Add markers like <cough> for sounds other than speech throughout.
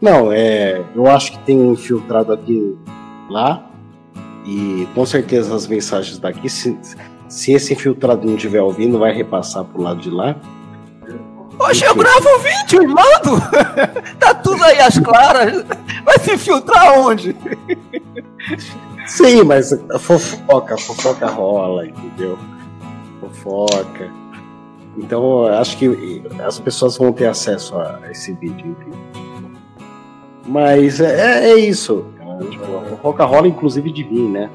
Não, é, eu acho que tem infiltrado aqui lá e com certeza as mensagens daqui, se, se esse infiltrado não estiver ouvindo, vai repassar pro lado de lá. Poxa, eu gravo o vídeo e mando! <laughs> tá tudo aí às claras. Vai se infiltrar onde? Sim, mas a fofoca, a fofoca rola, entendeu? Fofoca. Então, acho que as pessoas vão ter acesso a esse vídeo, enfim. Mas é, é isso. Tipo, a fofoca rola, inclusive, de mim, né?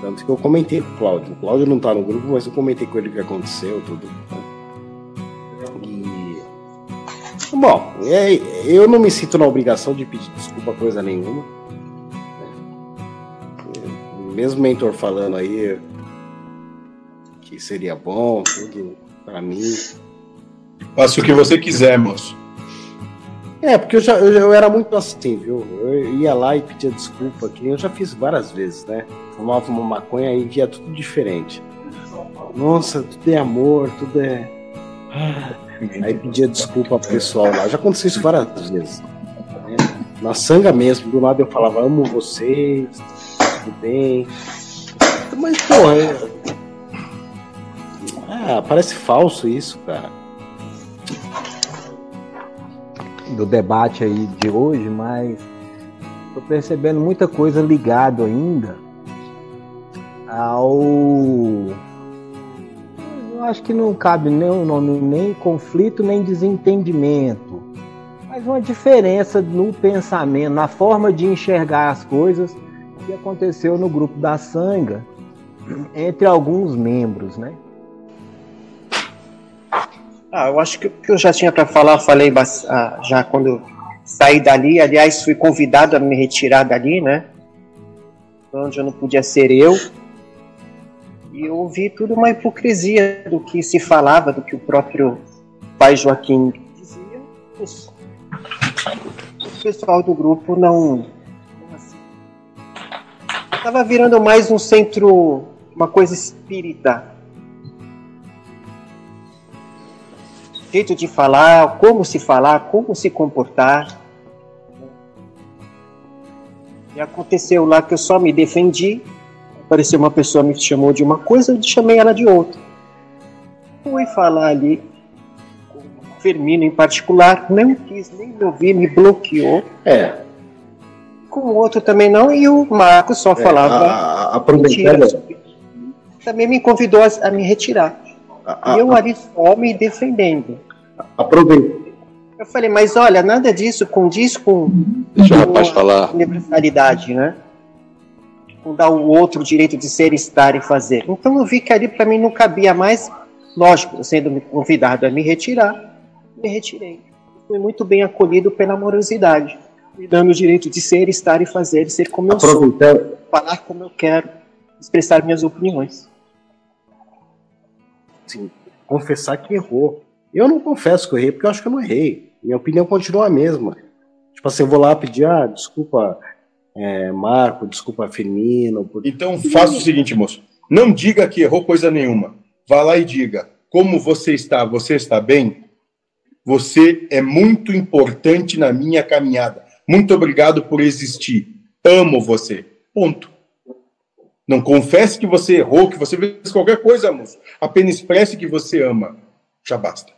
Tanto que eu comentei com o Cláudio. O Cláudio não tá no grupo, mas eu comentei com ele o que aconteceu, tudo. E. Bom, é, eu não me sinto na obrigação de pedir desculpa coisa nenhuma. Mesmo o mentor falando aí que seria bom, tudo para mim. Faça o que você quiser, moço. É, porque eu já eu, eu, era muito assim, viu? Eu ia lá e pedia desculpa, que eu já fiz várias vezes, né? Fumava uma maconha e via tudo diferente. Nossa, tudo é amor, tudo é. Aí pedia desculpa pro pessoal lá. Já aconteceu isso várias vezes. Né? Na sanga mesmo, do lado eu falava, amo vocês, tudo bem. Mas, porra, é... ah, parece falso isso, cara do debate aí de hoje, mas estou percebendo muita coisa ligado ainda ao. Eu acho que não cabe nem o nome nem conflito nem desentendimento, mas uma diferença no pensamento, na forma de enxergar as coisas que aconteceu no grupo da Sanga entre alguns membros, né? Ah, eu acho que o que eu já tinha para falar, falei ah, já quando saí dali. Aliás, fui convidado a me retirar dali, né? Onde eu não podia ser eu. E eu ouvi tudo uma hipocrisia do que se falava, do que o próprio pai Joaquim dizia. O pessoal do grupo não. Estava assim, virando mais um centro, uma coisa espírita jeito de falar, como se falar, como se comportar. E aconteceu lá que eu só me defendi, apareceu uma pessoa me chamou de uma coisa, eu chamei ela de outra. Fui falar ali com o Firmino em particular, não quis nem me ouvir, me bloqueou. É. Com o outro também não, e o Marco só é, falava. A, a, a também me convidou a, a me retirar. A, eu ali só me defendendo. Aproveita. Eu falei, mas olha, nada disso condiz com, Deixa o rapaz falar. universalidade, né? Com dar o outro direito de ser, estar e fazer. Então eu vi que ali para mim não cabia mais, lógico, sendo convidado a me retirar, me retirei. Fui muito bem acolhido pela amorosidade, me dando o direito de ser, estar e fazer, ser como eu sou, falar como eu quero, expressar minhas opiniões assim, confessar que errou. Eu não confesso que eu errei, porque eu acho que eu não errei. Minha opinião continua a mesma. Tipo assim, eu vou lá pedir, ah, desculpa, é, Marco, desculpa, Firmino. Por... Então faça o seguinte, moço. Não diga que errou coisa nenhuma. Vá lá e diga, como você está? Você está bem? Você é muito importante na minha caminhada. Muito obrigado por existir. Amo você. Ponto. Não confesse que você errou, que você fez qualquer coisa, moço. Apenas expresse que você ama. Já basta.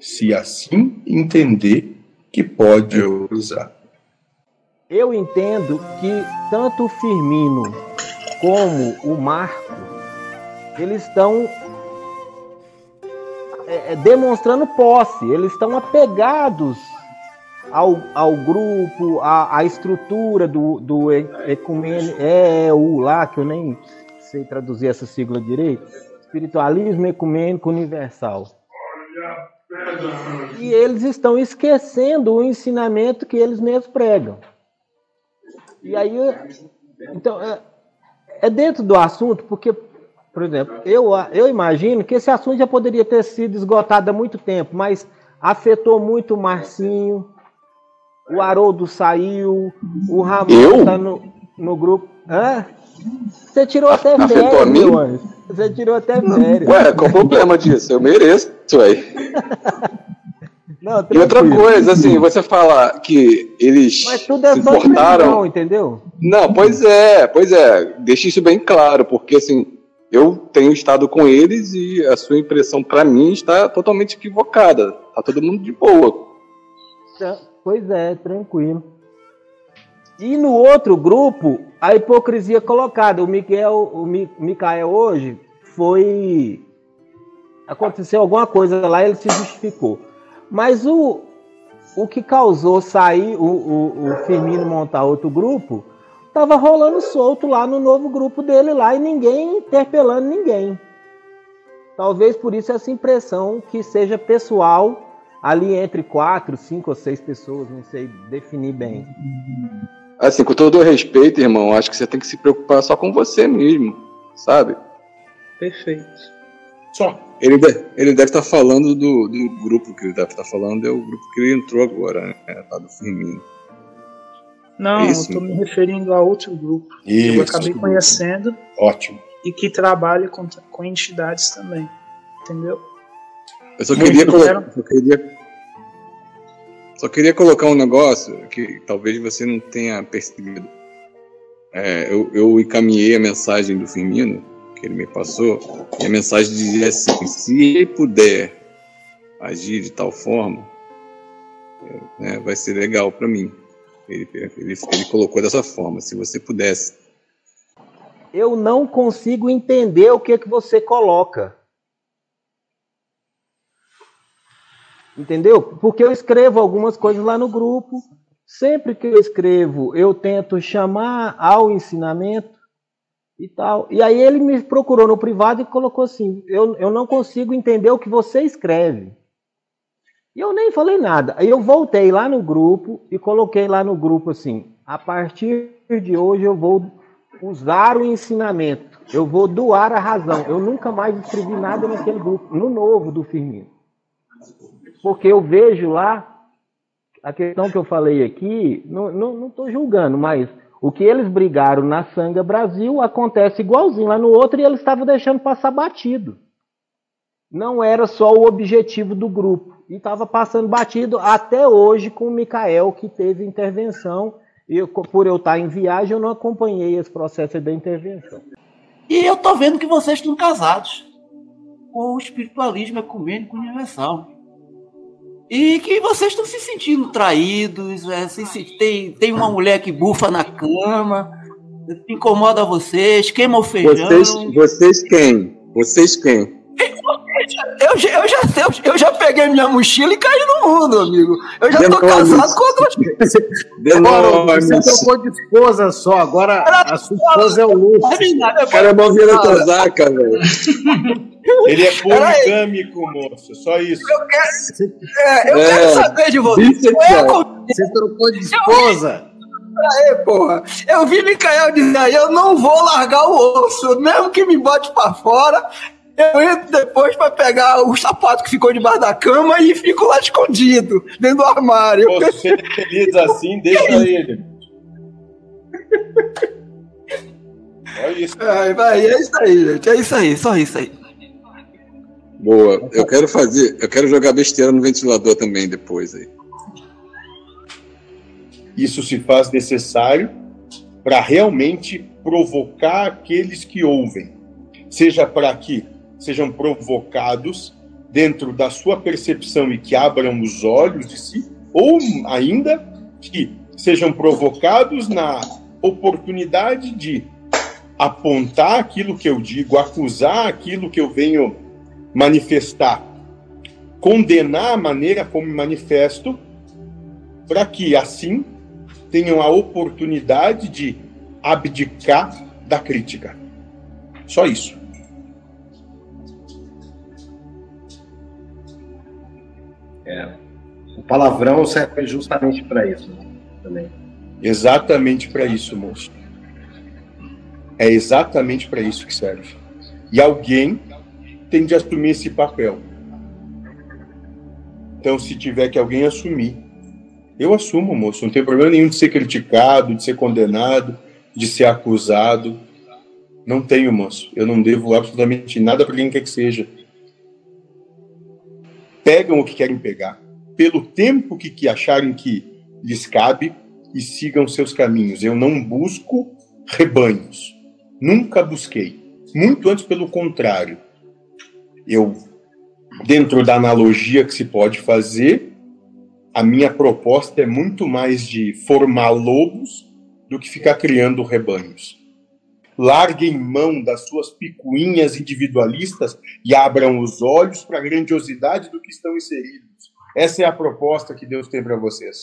Se assim entender que pode usar. Eu entendo que tanto o Firmino como o Marco, eles estão é, é demonstrando posse, eles estão apegados ao, ao grupo, à, à estrutura do, do ecumênico, é, é o lá, que eu nem sei traduzir essa sigla direito, espiritualismo ecumênico universal. E eles estão esquecendo o ensinamento que eles mesmos pregam. E aí, então, é, é dentro do assunto, porque, por exemplo, eu, eu imagino que esse assunto já poderia ter sido esgotado há muito tempo, mas afetou muito o Marcinho, o Haroldo saiu, o Ramon está no, no grupo. Hã? Você tirou até férias, meu anjo. Você tirou até férias. Ué, qual o problema disso? Eu mereço, aí. <laughs> Não, E outra coisa, assim, você fala que eles Mas tudo é se só importaram. entendeu? Não, pois é, pois é. Deixa isso bem claro, porque assim, eu tenho estado com eles e a sua impressão pra mim está totalmente equivocada. Tá todo mundo de boa. Tá, Pois é, tranquilo. E no outro grupo, a hipocrisia colocada. O Miguel, o Mi- Micael hoje foi. Aconteceu alguma coisa lá, ele se justificou. Mas o, o que causou sair o, o, o Firmino montar outro grupo tava rolando solto lá no novo grupo dele lá e ninguém interpelando ninguém. Talvez por isso essa impressão que seja pessoal ali entre quatro, cinco ou seis pessoas, não sei definir bem. Assim, com todo o respeito, irmão, acho que você tem que se preocupar só com você mesmo, sabe? Perfeito. Só. Ele, de- ele deve estar falando do, do grupo que ele deve estar falando, é o grupo que ele entrou agora, né? Tá do Firmino. Não, Isso. eu tô me referindo a outro grupo que eu Isso. acabei conhecendo Ótimo. e que trabalha com, com entidades também. Entendeu? Eu só queria, colo- quero. só queria só queria colocar um negócio que talvez você não tenha percebido. É, eu, eu encaminhei a mensagem do Firmino que ele me passou e a mensagem dizia assim: se ele puder agir de tal forma, é, né, vai ser legal para mim. Ele, ele, ele colocou dessa forma: se você pudesse Eu não consigo entender o que que você coloca. Entendeu? Porque eu escrevo algumas coisas lá no grupo. Sempre que eu escrevo, eu tento chamar ao ensinamento e tal. E aí ele me procurou no privado e colocou assim: eu, eu não consigo entender o que você escreve. E eu nem falei nada. Aí eu voltei lá no grupo e coloquei lá no grupo assim: a partir de hoje eu vou usar o ensinamento, eu vou doar a razão. Eu nunca mais escrevi nada naquele grupo, no novo do Firmino. Porque eu vejo lá, a questão que eu falei aqui, não estou julgando, mas o que eles brigaram na Sanga Brasil acontece igualzinho lá no outro e eles estavam deixando passar batido. Não era só o objetivo do grupo. E estava passando batido até hoje com o Mikael, que teve intervenção. Por eu estar em viagem, eu não acompanhei esse processo da intervenção. E eu tô vendo que vocês estão casados com o espiritualismo ecumênico universal. E que vocês estão se sentindo traídos, é, se, se- tem, tem uma mulher que bufa na cama, incomoda vocês, queima o feijão. Vocês, vocês quem? Vocês quem? Eu, já- eu, já, eu, eu já peguei minha mochila e caí no mundo, amigo. Eu já tô casado com outras <laughs> Agora, você trocou de esposa só, agora a sua esposa é o Lúcio. O cara é mó vira casaca, velho. <laughs> Ele é <laughs> poligâmico, moço. Só isso. É, eu É, quero saber de você. bissexual. Qual é Você trocou de esposa. É, porra. Eu vi Micael dizer aí, eu não vou largar o osso, mesmo que me bote pra fora. Eu entro depois pra pegar o sapato que ficou debaixo da cama e fico lá escondido, dentro do armário. Você é feliz assim, deixa ele. Olha isso. Ai, vai, é isso aí, gente. É isso aí, só isso aí. Boa. Eu quero fazer, eu quero jogar besteira no ventilador também depois aí. Isso se faz necessário para realmente provocar aqueles que ouvem. Seja para que sejam provocados dentro da sua percepção e que abram os olhos de si, ou ainda que sejam provocados na oportunidade de apontar aquilo que eu digo, acusar aquilo que eu venho manifestar, condenar a maneira como me manifesto, para que assim tenham a oportunidade de abdicar da crítica. Só isso. O palavrão serve justamente para isso né? também. Exatamente para isso, moço. É exatamente para isso que serve. E alguém tem de assumir esse papel. Então, se tiver que alguém assumir, eu assumo, moço. Não tem problema nenhum de ser criticado, de ser condenado, de ser acusado. Não tenho, moço. Eu não devo absolutamente nada para quem quer que seja. Pegam o que querem pegar. pelo tempo que, que acharem que lhes cabe e sigam seus caminhos. Eu não busco rebanhos. Nunca busquei. Muito antes, pelo contrário. Eu, dentro da analogia que se pode fazer, a minha proposta é muito mais de formar lobos do que ficar criando rebanhos. Larguem mão das suas picuinhas individualistas e abram os olhos para a grandiosidade do que estão inseridos. Essa é a proposta que Deus tem para vocês.